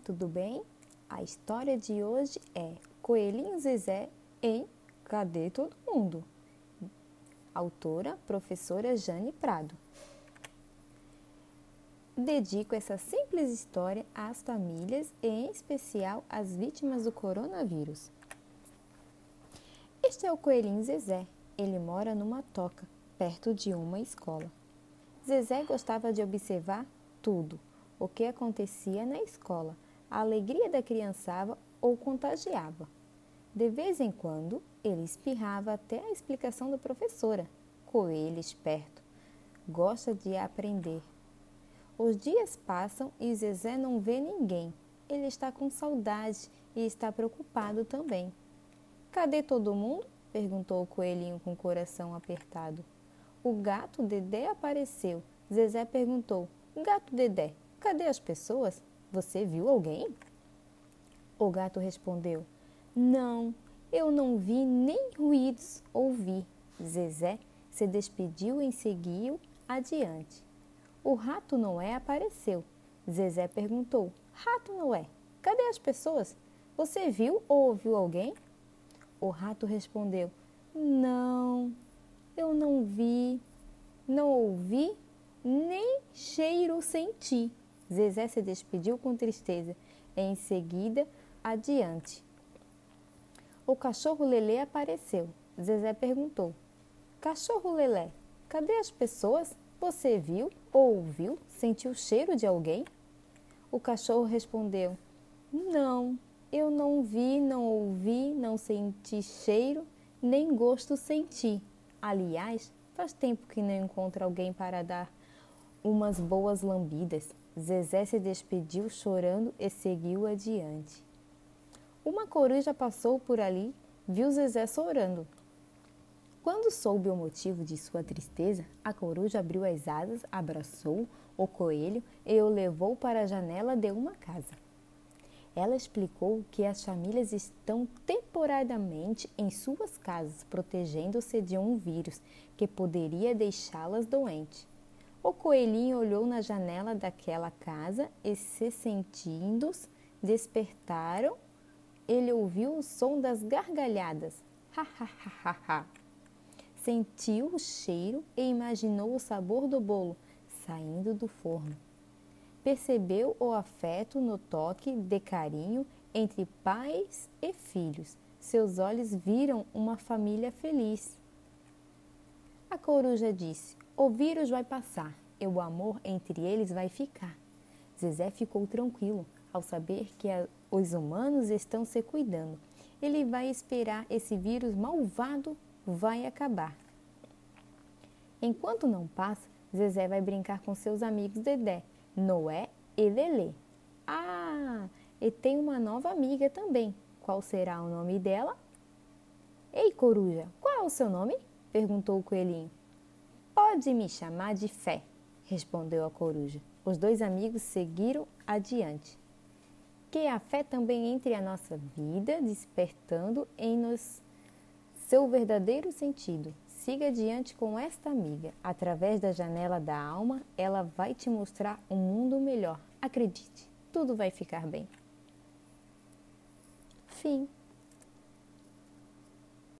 tudo bem? A história de hoje é Coelhinho Zezé em Cadê Todo Mundo? Autora, professora Jane Prado. Dedico essa simples história às famílias e, em especial, às vítimas do coronavírus. Este é o Coelhinho Zezé. Ele mora numa toca, perto de uma escola. Zezé gostava de observar tudo o que acontecia na escola. A alegria da criançada o contagiava. De vez em quando, ele espirrava até a explicação da professora. Coelho esperto. Gosta de aprender. Os dias passam e Zezé não vê ninguém. Ele está com saudade e está preocupado também. Cadê todo mundo? perguntou o coelhinho com o coração apertado. O gato Dedé apareceu. Zezé perguntou: Gato Dedé, Cadê as pessoas? Você viu alguém? O gato respondeu: Não, eu não vi nem ruídos ouvi. Zezé se despediu e seguiu adiante. O rato Noé apareceu. Zezé perguntou: Rato Noé, cadê as pessoas? Você viu ou ouviu alguém? O rato respondeu: Não, eu não vi, não ouvi, nem cheiro senti. Zezé se despediu com tristeza. Em seguida, adiante. O cachorro Lelê apareceu. Zezé perguntou: Cachorro Lelé, cadê as pessoas? Você viu ou ouviu? Sentiu o cheiro de alguém? O cachorro respondeu: Não, eu não vi, não ouvi, não senti cheiro, nem gosto senti. Aliás, faz tempo que não encontro alguém para dar umas boas lambidas. Zezé se despediu chorando e seguiu adiante. Uma coruja passou por ali, viu Zezé chorando. Quando soube o motivo de sua tristeza, a coruja abriu as asas, abraçou o coelho e o levou para a janela de uma casa. Ela explicou que as famílias estão temporariamente em suas casas, protegendo-se de um vírus que poderia deixá-las doentes. O coelhinho olhou na janela daquela casa e, se sentindo, despertaram. Ele ouviu o som das gargalhadas. Ha, ha, ha, ha, ha. Sentiu o cheiro e imaginou o sabor do bolo saindo do forno. Percebeu o afeto no toque de carinho entre pais e filhos. Seus olhos viram uma família feliz. A coruja disse: o vírus vai passar e o amor entre eles vai ficar. Zezé ficou tranquilo ao saber que a, os humanos estão se cuidando. Ele vai esperar esse vírus malvado vai acabar. Enquanto não passa, Zezé vai brincar com seus amigos Dedé, Noé e Lelê. Ah, e tem uma nova amiga também. Qual será o nome dela? Ei, coruja, qual é o seu nome? perguntou o coelhinho. Pode me chamar de Fé, respondeu a coruja. Os dois amigos seguiram adiante. Que a fé também entre a nossa vida, despertando em nos seu verdadeiro sentido. Siga adiante com esta amiga. Através da janela da alma, ela vai te mostrar um mundo melhor. Acredite, tudo vai ficar bem. Fim.